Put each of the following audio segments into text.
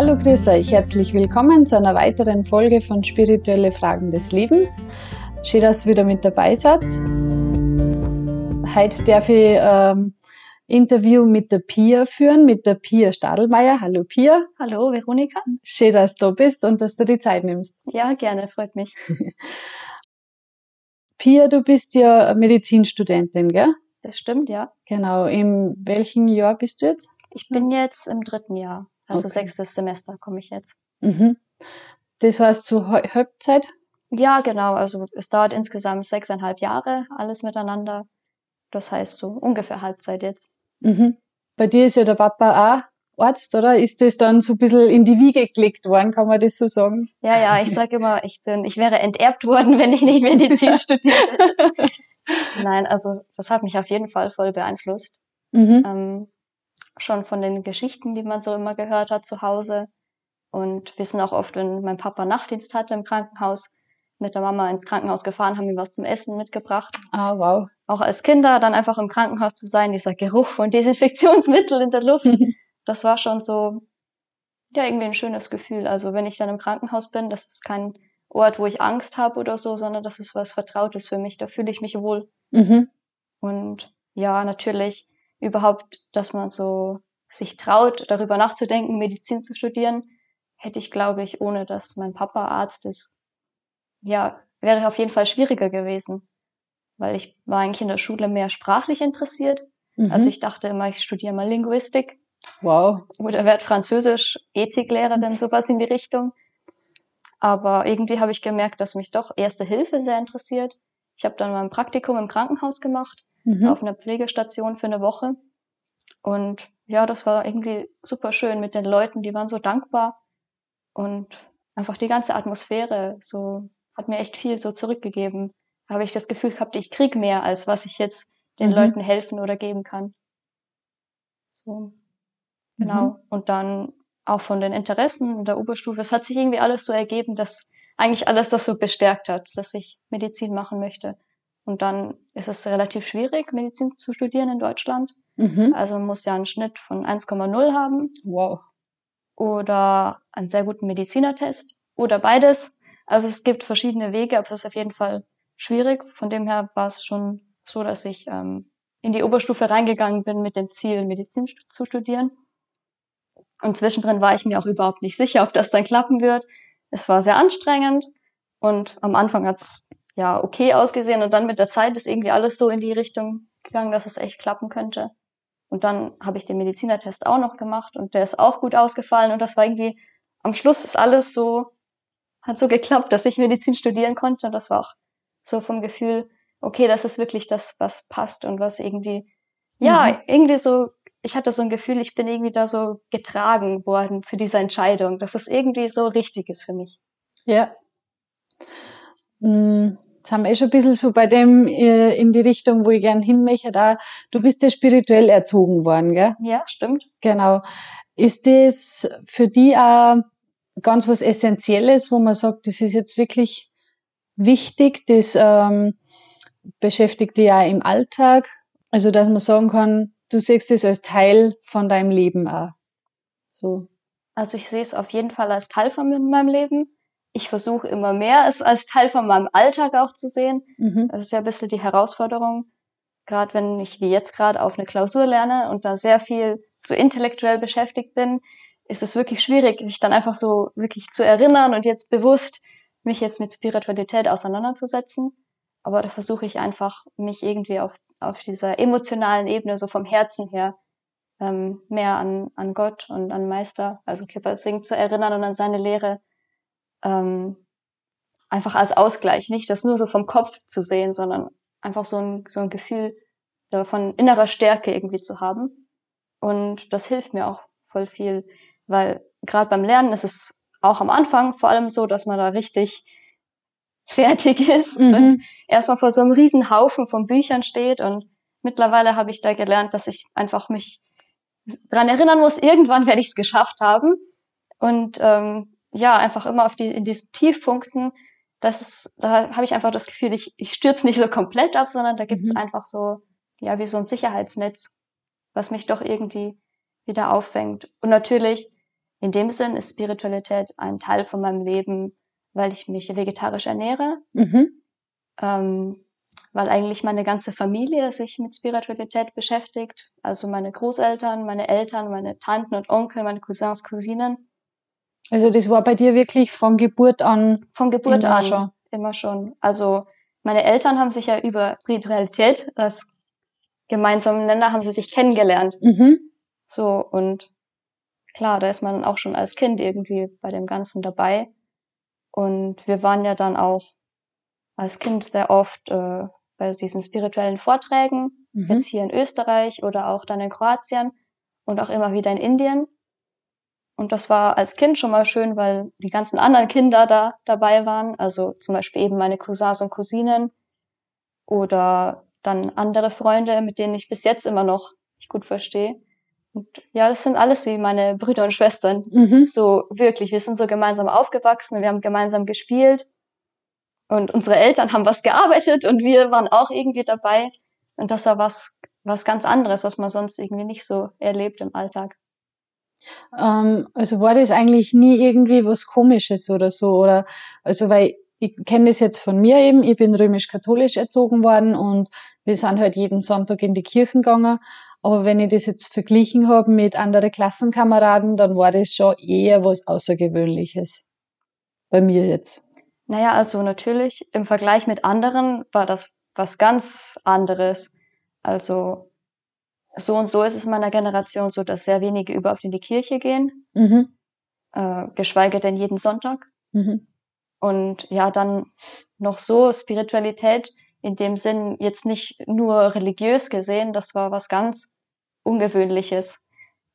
Hallo, grüß euch, herzlich willkommen zu einer weiteren Folge von Spirituelle Fragen des Lebens. Schön, dass ihr wieder mit dabei seid. Heute darf ich ähm, Interview mit der Pia führen, mit der Pia Stadelmeier. Hallo Pia. Hallo Veronika. Schön, dass du da bist und dass du die Zeit nimmst. Ja, gerne, freut mich. Pia, du bist ja Medizinstudentin, gell? Das stimmt, ja. Genau. In welchem Jahr bist du jetzt? Ich bin jetzt im dritten Jahr. Also okay. sechstes Semester komme ich jetzt. Mhm. Das heißt zur Halbzeit? Ja, genau. Also es dauert insgesamt sechseinhalb Jahre, alles miteinander. Das heißt so ungefähr Halbzeit jetzt. Mhm. Bei dir ist ja der Papa auch Arzt, oder? Ist das dann so ein bisschen in die Wiege gelegt worden, kann man das so sagen? Ja, ja, ich sage immer, ich bin, ich wäre enterbt worden, wenn ich nicht Medizin studiert hätte. Nein, also das hat mich auf jeden Fall voll beeinflusst. Mhm. Ähm, schon von den Geschichten, die man so immer gehört hat zu Hause. Und wir sind auch oft, wenn mein Papa Nachtdienst hatte im Krankenhaus, mit der Mama ins Krankenhaus gefahren, haben ihm was zum Essen mitgebracht. Ah, wow. Auch als Kinder dann einfach im Krankenhaus zu sein, dieser Geruch von Desinfektionsmittel in der Luft, das war schon so, ja, irgendwie ein schönes Gefühl. Also wenn ich dann im Krankenhaus bin, das ist kein Ort, wo ich Angst habe oder so, sondern das ist was Vertrautes für mich. Da fühle ich mich wohl. Mhm. Und ja, natürlich überhaupt, dass man so sich traut, darüber nachzudenken, Medizin zu studieren, hätte ich, glaube ich, ohne dass mein Papa Arzt ist, ja, wäre auf jeden Fall schwieriger gewesen. Weil ich war eigentlich in der Schule mehr sprachlich interessiert. Mhm. Also ich dachte immer, ich studiere mal Linguistik. Wow. Oder werde Französisch, Ethiklehrerin, sowas in die Richtung. Aber irgendwie habe ich gemerkt, dass mich doch Erste Hilfe sehr interessiert. Ich habe dann mal ein Praktikum im Krankenhaus gemacht mhm. auf einer Pflegestation für eine Woche. Und ja, das war irgendwie super schön mit den Leuten, die waren so dankbar und einfach die ganze Atmosphäre so hat mir echt viel so zurückgegeben. Da habe ich das Gefühl gehabt, ich krieg mehr, als was ich jetzt den mhm. Leuten helfen oder geben kann. So. Genau. Mhm. Und dann auch von den Interessen in der Oberstufe. Es hat sich irgendwie alles so ergeben, dass eigentlich alles das so bestärkt hat, dass ich Medizin machen möchte. Und dann ist es relativ schwierig, Medizin zu studieren in Deutschland. Mhm. Also man muss ja einen Schnitt von 1,0 haben. Wow. Oder einen sehr guten Medizinertest. Oder beides. Also es gibt verschiedene Wege, aber es ist auf jeden Fall schwierig. Von dem her war es schon so, dass ich ähm, in die Oberstufe reingegangen bin mit dem Ziel, Medizin zu studieren. Und zwischendrin war ich mir auch überhaupt nicht sicher, ob das dann klappen wird. Es war sehr anstrengend und am Anfang hat's ja okay ausgesehen und dann mit der Zeit ist irgendwie alles so in die Richtung gegangen, dass es echt klappen könnte. Und dann habe ich den Medizinertest auch noch gemacht und der ist auch gut ausgefallen und das war irgendwie am Schluss ist alles so hat so geklappt, dass ich Medizin studieren konnte und das war auch so vom Gefühl, okay, das ist wirklich das, was passt und was irgendwie ja, mhm. irgendwie so ich hatte so ein Gefühl, ich bin irgendwie da so getragen worden zu dieser Entscheidung, dass es irgendwie so richtig ist für mich. Ja. Hm, Haben wir eh schon ein bisschen so bei dem äh, in die Richtung, wo ich gern hin möchte. Da, du bist ja spirituell erzogen worden, gell? Ja, stimmt. Genau. Ist das für die auch ganz was Essentielles, wo man sagt, das ist jetzt wirklich wichtig, das ähm, beschäftigt dich ja im Alltag. Also, dass man sagen kann, du siehst es als Teil von deinem Leben auch. So. Also ich sehe es auf jeden Fall als Teil von meinem Leben ich versuche immer mehr, es als Teil von meinem Alltag auch zu sehen. Mhm. Das ist ja ein bisschen die Herausforderung. Gerade wenn ich wie jetzt gerade auf eine Klausur lerne und da sehr viel so intellektuell beschäftigt bin, ist es wirklich schwierig, mich dann einfach so wirklich zu erinnern und jetzt bewusst mich jetzt mit Spiritualität auseinanderzusetzen. Aber da versuche ich einfach, mich irgendwie auf, auf dieser emotionalen Ebene, so vom Herzen her, ähm, mehr an, an Gott und an Meister, also Kipper Singh, zu erinnern und an seine Lehre ähm, einfach als Ausgleich, nicht das nur so vom Kopf zu sehen, sondern einfach so ein, so ein Gefühl von innerer Stärke irgendwie zu haben. Und das hilft mir auch voll viel, weil gerade beim Lernen ist es auch am Anfang vor allem so, dass man da richtig fertig ist mhm. und erstmal vor so einem riesen Haufen von Büchern steht und mittlerweile habe ich da gelernt, dass ich einfach mich dran erinnern muss, irgendwann werde ich es geschafft haben und ähm, ja, einfach immer auf die, in diesen Tiefpunkten, das ist, da habe ich einfach das Gefühl, ich, ich stürze nicht so komplett ab, sondern da gibt es mhm. einfach so, ja, wie so ein Sicherheitsnetz, was mich doch irgendwie wieder auffängt. Und natürlich in dem Sinn ist Spiritualität ein Teil von meinem Leben, weil ich mich vegetarisch ernähre. Mhm. Ähm, weil eigentlich meine ganze Familie sich mit Spiritualität beschäftigt. Also meine Großeltern, meine Eltern, meine Tanten und Onkel, meine Cousins, Cousinen. Also das war bei dir wirklich von Geburt an? Von Geburt an, schon. immer schon. Also meine Eltern haben sich ja über Spiritualität als gemeinsamen Nenner haben sie sich kennengelernt. Mhm. So und klar, da ist man auch schon als Kind irgendwie bei dem Ganzen dabei. Und wir waren ja dann auch als Kind sehr oft äh, bei diesen spirituellen Vorträgen, mhm. jetzt hier in Österreich oder auch dann in Kroatien und auch immer wieder in Indien. Und das war als Kind schon mal schön, weil die ganzen anderen Kinder da dabei waren. Also zum Beispiel eben meine Cousins und Cousinen oder dann andere Freunde, mit denen ich bis jetzt immer noch gut verstehe. Und ja, das sind alles wie meine Brüder und Schwestern. Mhm. So wirklich, wir sind so gemeinsam aufgewachsen, wir haben gemeinsam gespielt und unsere Eltern haben was gearbeitet und wir waren auch irgendwie dabei. Und das war was, was ganz anderes, was man sonst irgendwie nicht so erlebt im Alltag. Ähm, also war das eigentlich nie irgendwie was Komisches oder so? Oder also weil ich kenne das jetzt von mir eben, ich bin römisch-katholisch erzogen worden und wir sind halt jeden Sonntag in die Kirchen gegangen. Aber wenn ich das jetzt verglichen habe mit anderen Klassenkameraden, dann war das schon eher was Außergewöhnliches. Bei mir jetzt. Naja, also natürlich im Vergleich mit anderen war das was ganz anderes. Also so und so ist es in meiner Generation so, dass sehr wenige überhaupt in die Kirche gehen, mhm. äh, geschweige denn jeden Sonntag. Mhm. Und ja, dann noch so Spiritualität in dem Sinn jetzt nicht nur religiös gesehen, das war was ganz Ungewöhnliches.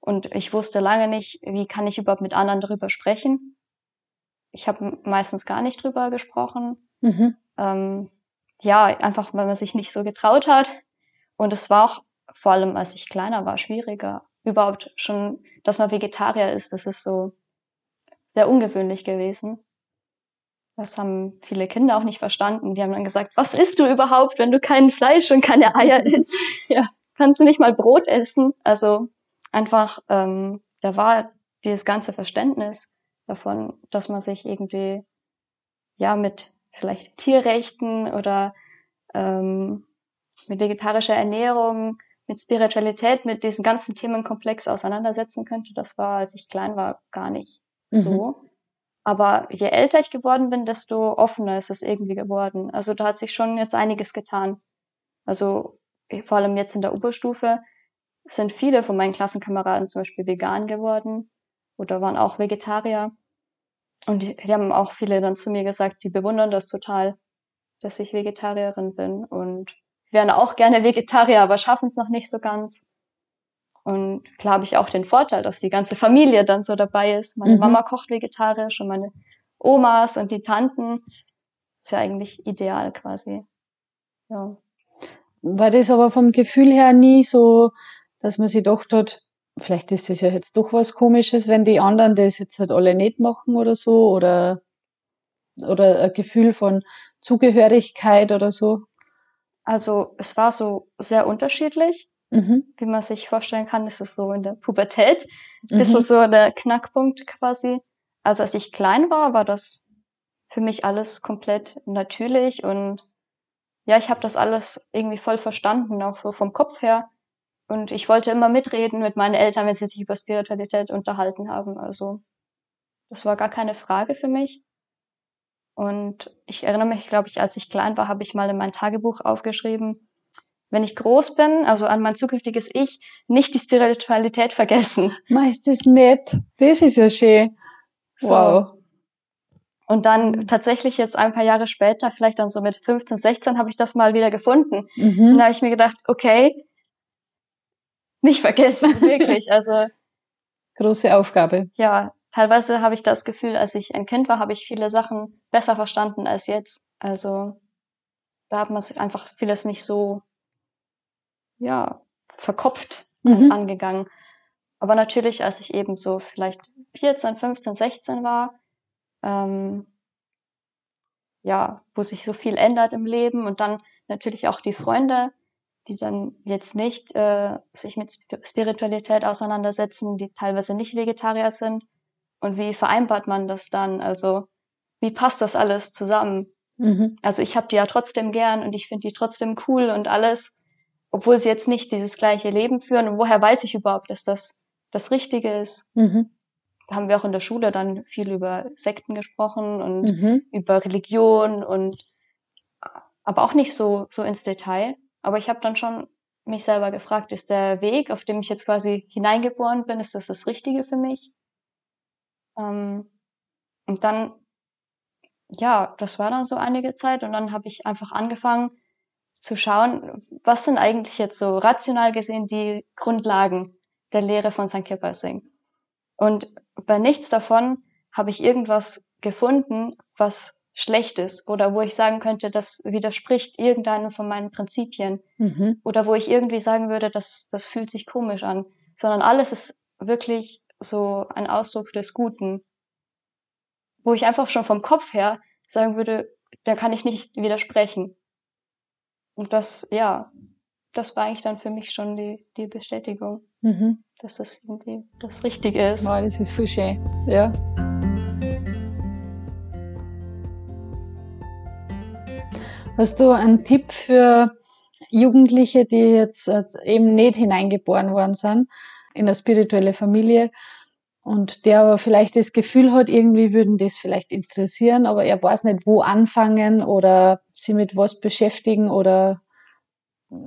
Und ich wusste lange nicht, wie kann ich überhaupt mit anderen darüber sprechen. Ich habe meistens gar nicht drüber gesprochen. Mhm. Ähm, ja, einfach weil man sich nicht so getraut hat. Und es war auch vor allem, als ich kleiner war, schwieriger. Überhaupt schon, dass man Vegetarier ist, das ist so sehr ungewöhnlich gewesen. Das haben viele Kinder auch nicht verstanden. Die haben dann gesagt, was isst du überhaupt, wenn du kein Fleisch und keine Eier isst? ja. Kannst du nicht mal Brot essen? Also einfach, ähm, da war dieses ganze Verständnis davon, dass man sich irgendwie ja mit vielleicht Tierrechten oder ähm, mit vegetarischer Ernährung, mit Spiritualität, mit diesem ganzen Themenkomplex auseinandersetzen könnte. Das war, als ich klein war, gar nicht mhm. so. Aber je älter ich geworden bin, desto offener ist es irgendwie geworden. Also da hat sich schon jetzt einiges getan. Also vor allem jetzt in der Oberstufe sind viele von meinen Klassenkameraden zum Beispiel vegan geworden oder waren auch Vegetarier. Und die, die haben auch viele dann zu mir gesagt, die bewundern das total, dass ich Vegetarierin bin und wären auch gerne Vegetarier, aber schaffen es noch nicht so ganz. Und klar habe ich auch den Vorteil, dass die ganze Familie dann so dabei ist. Meine mhm. Mama kocht vegetarisch und meine Omas und die Tanten. Ist ja eigentlich ideal quasi. Ja. War das aber vom Gefühl her nie so, dass man sich doch dort, vielleicht ist das ja jetzt doch was komisches, wenn die anderen das jetzt halt alle nicht machen oder so, oder, oder ein Gefühl von Zugehörigkeit oder so? Also, es war so sehr unterschiedlich. Mhm. Wie man sich vorstellen kann, ist es so in der Pubertät. Ein bisschen mhm. so der Knackpunkt quasi. Also als ich klein war, war das für mich alles komplett natürlich und ja, ich habe das alles irgendwie voll verstanden, auch so vom Kopf her. Und ich wollte immer mitreden mit meinen Eltern, wenn sie sich über Spiritualität unterhalten haben. Also das war gar keine Frage für mich. Und ich erinnere mich, glaube ich, als ich klein war, habe ich mal in mein Tagebuch aufgeschrieben, wenn ich groß bin, also an mein zukünftiges Ich, nicht die Spiritualität vergessen. Meist ist nett. Das ist ja schön. Wow. Und dann tatsächlich jetzt ein paar Jahre später, vielleicht dann so mit 15, 16, habe ich das mal wieder gefunden. Mhm. Und da habe ich mir gedacht, okay, nicht vergessen, wirklich. Also große Aufgabe. Ja, teilweise habe ich das Gefühl, als ich ein Kind war, habe ich viele Sachen besser verstanden als jetzt. Also da hat man einfach vieles nicht so ja, verkopft mhm. angegangen. Aber natürlich, als ich eben so vielleicht 14, 15, 16 war, ähm, ja, wo sich so viel ändert im Leben und dann natürlich auch die Freunde, die dann jetzt nicht äh, sich mit Spiritualität auseinandersetzen, die teilweise nicht Vegetarier sind, Und wie vereinbart man das dann? Also wie passt das alles zusammen? Mhm. Also ich habe die ja trotzdem gern und ich finde die trotzdem cool und alles, obwohl sie jetzt nicht dieses gleiche Leben führen. Und woher weiß ich überhaupt, dass das das Richtige ist? Mhm. Da haben wir auch in der Schule dann viel über Sekten gesprochen und mhm. über Religion und aber auch nicht so so ins Detail. Aber ich habe dann schon mich selber gefragt, ist der Weg, auf dem ich jetzt quasi hineingeboren bin, ist das das Richtige für mich? Ähm, und dann ja, das war dann so einige Zeit und dann habe ich einfach angefangen zu schauen, was sind eigentlich jetzt so rational gesehen die Grundlagen der Lehre von St. Kippersing. Und bei nichts davon habe ich irgendwas gefunden, was schlecht ist oder wo ich sagen könnte, das widerspricht irgendeinem von meinen Prinzipien mhm. oder wo ich irgendwie sagen würde, das, das fühlt sich komisch an, sondern alles ist wirklich so ein Ausdruck des Guten wo ich einfach schon vom Kopf her sagen würde, da kann ich nicht widersprechen. Und das, ja, das war eigentlich dann für mich schon die, die Bestätigung, mhm. dass das irgendwie das Richtige ist. Wow, das ist voll schön, ja. Hast du einen Tipp für Jugendliche, die jetzt äh, eben nicht hineingeboren worden sind in eine spirituelle Familie und der aber vielleicht das Gefühl hat, irgendwie würden das vielleicht interessieren, aber er weiß nicht, wo anfangen oder sie mit was beschäftigen oder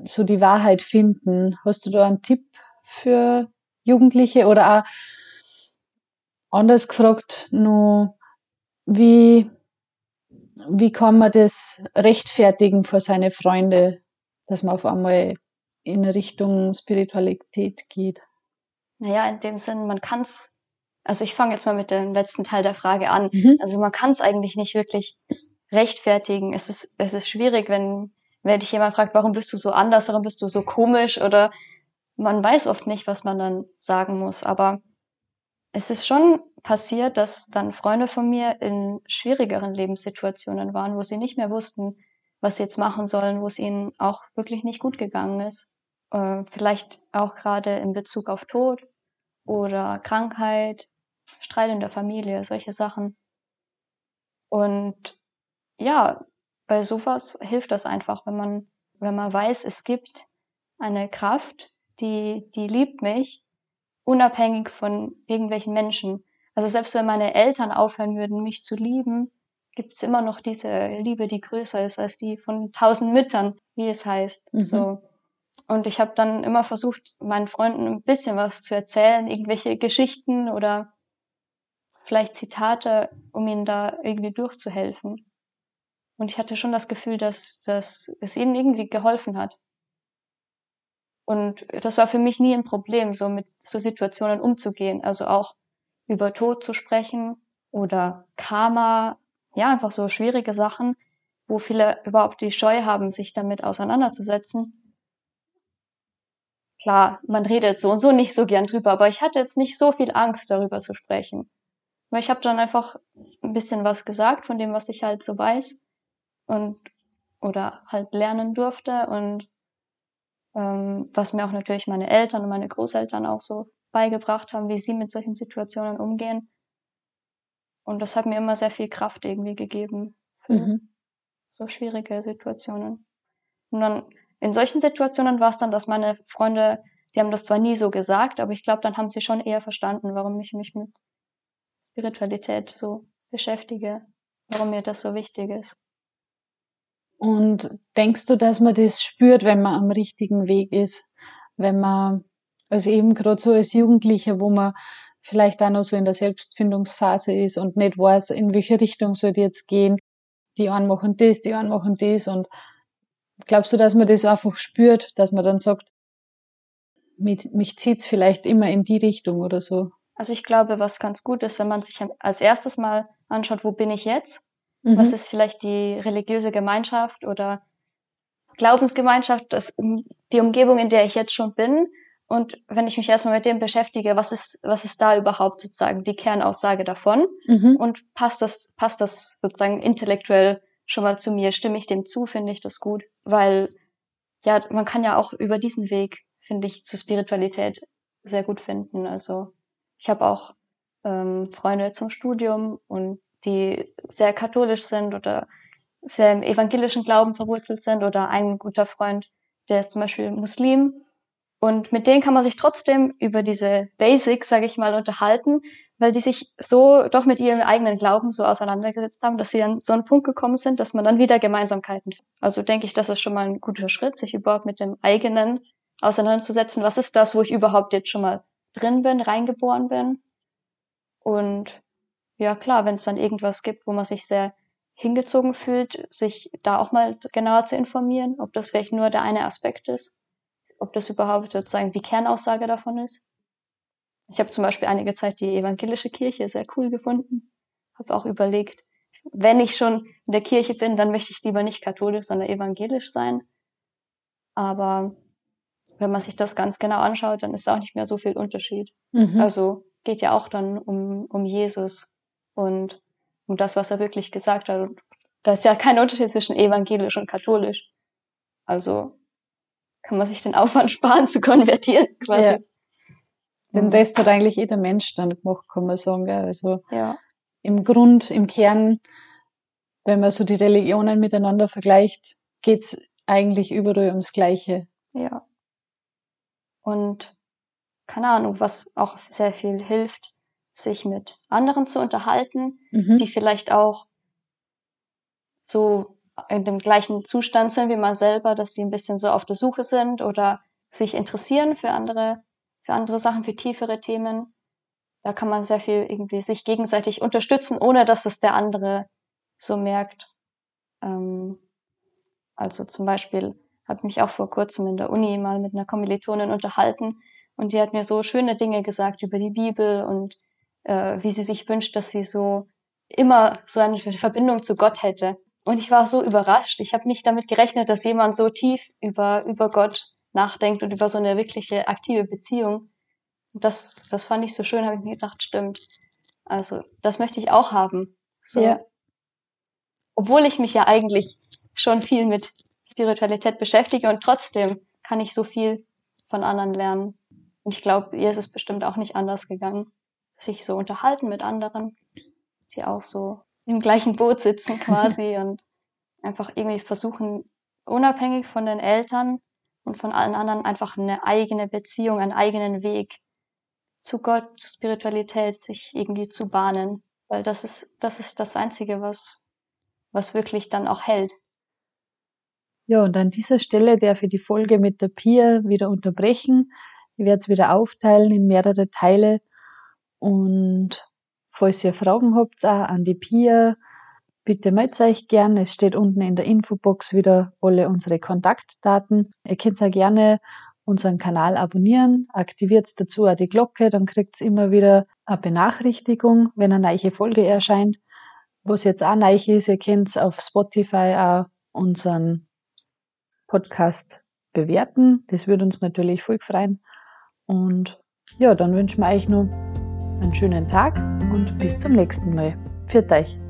so die Wahrheit finden. Hast du da einen Tipp für Jugendliche oder auch anders gefragt, nur wie, wie kann man das rechtfertigen vor seine Freunde, dass man auf einmal in Richtung Spiritualität geht? Naja, in dem Sinn, man kann es also ich fange jetzt mal mit dem letzten Teil der Frage an. Mhm. Also man kann es eigentlich nicht wirklich rechtfertigen. Es ist, es ist schwierig, wenn, wenn dich jemand fragt, warum bist du so anders, warum bist du so komisch oder man weiß oft nicht, was man dann sagen muss. Aber es ist schon passiert, dass dann Freunde von mir in schwierigeren Lebenssituationen waren, wo sie nicht mehr wussten, was sie jetzt machen sollen, wo es ihnen auch wirklich nicht gut gegangen ist. Äh, vielleicht auch gerade in Bezug auf Tod oder Krankheit Streit in der Familie, solche Sachen. Und ja, bei sowas hilft das einfach, wenn man, wenn man weiß, es gibt eine Kraft, die, die liebt mich, unabhängig von irgendwelchen Menschen. Also selbst wenn meine Eltern aufhören würden, mich zu lieben, gibt's immer noch diese Liebe, die größer ist als die von tausend Müttern, wie es heißt. Mhm. So. Und ich habe dann immer versucht, meinen Freunden ein bisschen was zu erzählen, irgendwelche Geschichten oder vielleicht Zitate, um ihnen da irgendwie durchzuhelfen. Und ich hatte schon das Gefühl, dass, dass es ihnen irgendwie geholfen hat. Und das war für mich nie ein Problem, so mit so Situationen umzugehen. Also auch über Tod zu sprechen oder Karma, ja, einfach so schwierige Sachen, wo viele überhaupt die Scheu haben, sich damit auseinanderzusetzen. Klar, man redet so und so nicht so gern drüber, aber ich hatte jetzt nicht so viel Angst, darüber zu sprechen. Weil ich habe dann einfach ein bisschen was gesagt von dem, was ich halt so weiß und oder halt lernen durfte und ähm, was mir auch natürlich meine Eltern und meine Großeltern auch so beigebracht haben, wie sie mit solchen Situationen umgehen. Und das hat mir immer sehr viel Kraft irgendwie gegeben für mhm. so schwierige Situationen. Und dann in solchen Situationen war es dann, dass meine Freunde, die haben das zwar nie so gesagt, aber ich glaube, dann haben sie schon eher verstanden, warum ich mich mit Spiritualität so beschäftige, warum mir das so wichtig ist. Und denkst du, dass man das spürt, wenn man am richtigen Weg ist? Wenn man, also eben gerade so als Jugendlicher, wo man vielleicht auch noch so in der Selbstfindungsphase ist und nicht weiß, in welche Richtung soll die jetzt gehen. Die einen machen das, die einen machen das und glaubst du, dass man das einfach spürt, dass man dann sagt, mich, mich zieht's vielleicht immer in die Richtung oder so? Also ich glaube, was ganz gut ist, wenn man sich als erstes mal anschaut, wo bin ich jetzt? Mhm. Was ist vielleicht die religiöse Gemeinschaft oder Glaubensgemeinschaft, das, die Umgebung, in der ich jetzt schon bin? Und wenn ich mich erstmal mit dem beschäftige, was ist, was ist da überhaupt sozusagen die Kernaussage davon? Mhm. Und passt das, passt das sozusagen intellektuell schon mal zu mir? Stimme ich dem zu? Finde ich das gut? Weil, ja, man kann ja auch über diesen Weg, finde ich, zur Spiritualität sehr gut finden. Also, ich habe auch ähm, Freunde zum Studium und die sehr katholisch sind oder sehr im evangelischen Glauben verwurzelt sind oder ein guter Freund, der ist zum Beispiel Muslim. Und mit denen kann man sich trotzdem über diese Basics, sage ich mal, unterhalten, weil die sich so doch mit ihrem eigenen Glauben so auseinandergesetzt haben, dass sie an so einen Punkt gekommen sind, dass man dann wieder Gemeinsamkeiten. Also denke ich, das ist schon mal ein guter Schritt, sich überhaupt mit dem eigenen auseinanderzusetzen. Was ist das, wo ich überhaupt jetzt schon mal drin bin, reingeboren bin? Und ja, klar, wenn es dann irgendwas gibt, wo man sich sehr hingezogen fühlt, sich da auch mal genauer zu informieren, ob das vielleicht nur der eine Aspekt ist, ob das überhaupt sozusagen die Kernaussage davon ist. Ich habe zum Beispiel einige Zeit die evangelische Kirche sehr cool gefunden, habe auch überlegt, wenn ich schon in der Kirche bin, dann möchte ich lieber nicht katholisch, sondern evangelisch sein. Aber wenn man sich das ganz genau anschaut, dann ist auch nicht mehr so viel Unterschied. Mhm. Also geht ja auch dann um, um Jesus und um das, was er wirklich gesagt hat. Und da ist ja kein Unterschied zwischen evangelisch und katholisch. Also kann man sich den Aufwand sparen zu konvertieren quasi. Ja. Den Rest hat eigentlich jeder Mensch dann gemacht, kann man sagen. Gell? Also ja. im Grund, im Kern, wenn man so die Religionen miteinander vergleicht, geht's eigentlich überall ums Gleiche. Ja. Und keine Ahnung, was auch sehr viel hilft, sich mit anderen zu unterhalten, mhm. die vielleicht auch so in dem gleichen Zustand sind wie man selber, dass sie ein bisschen so auf der Suche sind oder sich interessieren für andere, für andere Sachen, für tiefere Themen. Da kann man sehr viel irgendwie sich gegenseitig unterstützen, ohne dass es der andere so merkt. Ähm, also zum Beispiel habe ich mich auch vor kurzem in der Uni mal mit einer Kommilitonin unterhalten und die hat mir so schöne Dinge gesagt über die Bibel und äh, wie sie sich wünscht, dass sie so immer so eine Verbindung zu Gott hätte. Und ich war so überrascht. Ich habe nicht damit gerechnet, dass jemand so tief über, über Gott nachdenkt und über so eine wirkliche aktive Beziehung. Und das, das fand ich so schön, habe ich mir gedacht, stimmt. Also, das möchte ich auch haben. So. Ja. Obwohl ich mich ja eigentlich schon viel mit Spiritualität beschäftige und trotzdem kann ich so viel von anderen lernen. Und ich glaube, ihr ist es bestimmt auch nicht anders gegangen sich so unterhalten mit anderen, die auch so im gleichen Boot sitzen quasi und einfach irgendwie versuchen, unabhängig von den Eltern und von allen anderen einfach eine eigene Beziehung, einen eigenen Weg zu Gott, zu Spiritualität sich irgendwie zu bahnen. Weil das ist, das ist das Einzige, was, was wirklich dann auch hält. Ja, und an dieser Stelle darf ich die Folge mit der Pia wieder unterbrechen. Ich werde es wieder aufteilen in mehrere Teile und falls ihr Fragen habt, auch an die Pia, bitte meldet euch gern. Es steht unten in der Infobox wieder alle unsere Kontaktdaten. Ihr könnt auch gerne unseren Kanal abonnieren, aktiviert dazu auch die Glocke, dann kriegt ihr immer wieder eine Benachrichtigung, wenn eine neue Folge erscheint. Was jetzt auch neu ist, ihr könnt auf Spotify auch unseren Podcast bewerten. Das würde uns natürlich voll freuen. Und ja, dann wünschen wir euch noch einen schönen Tag und bis zum nächsten Mal. Für euch.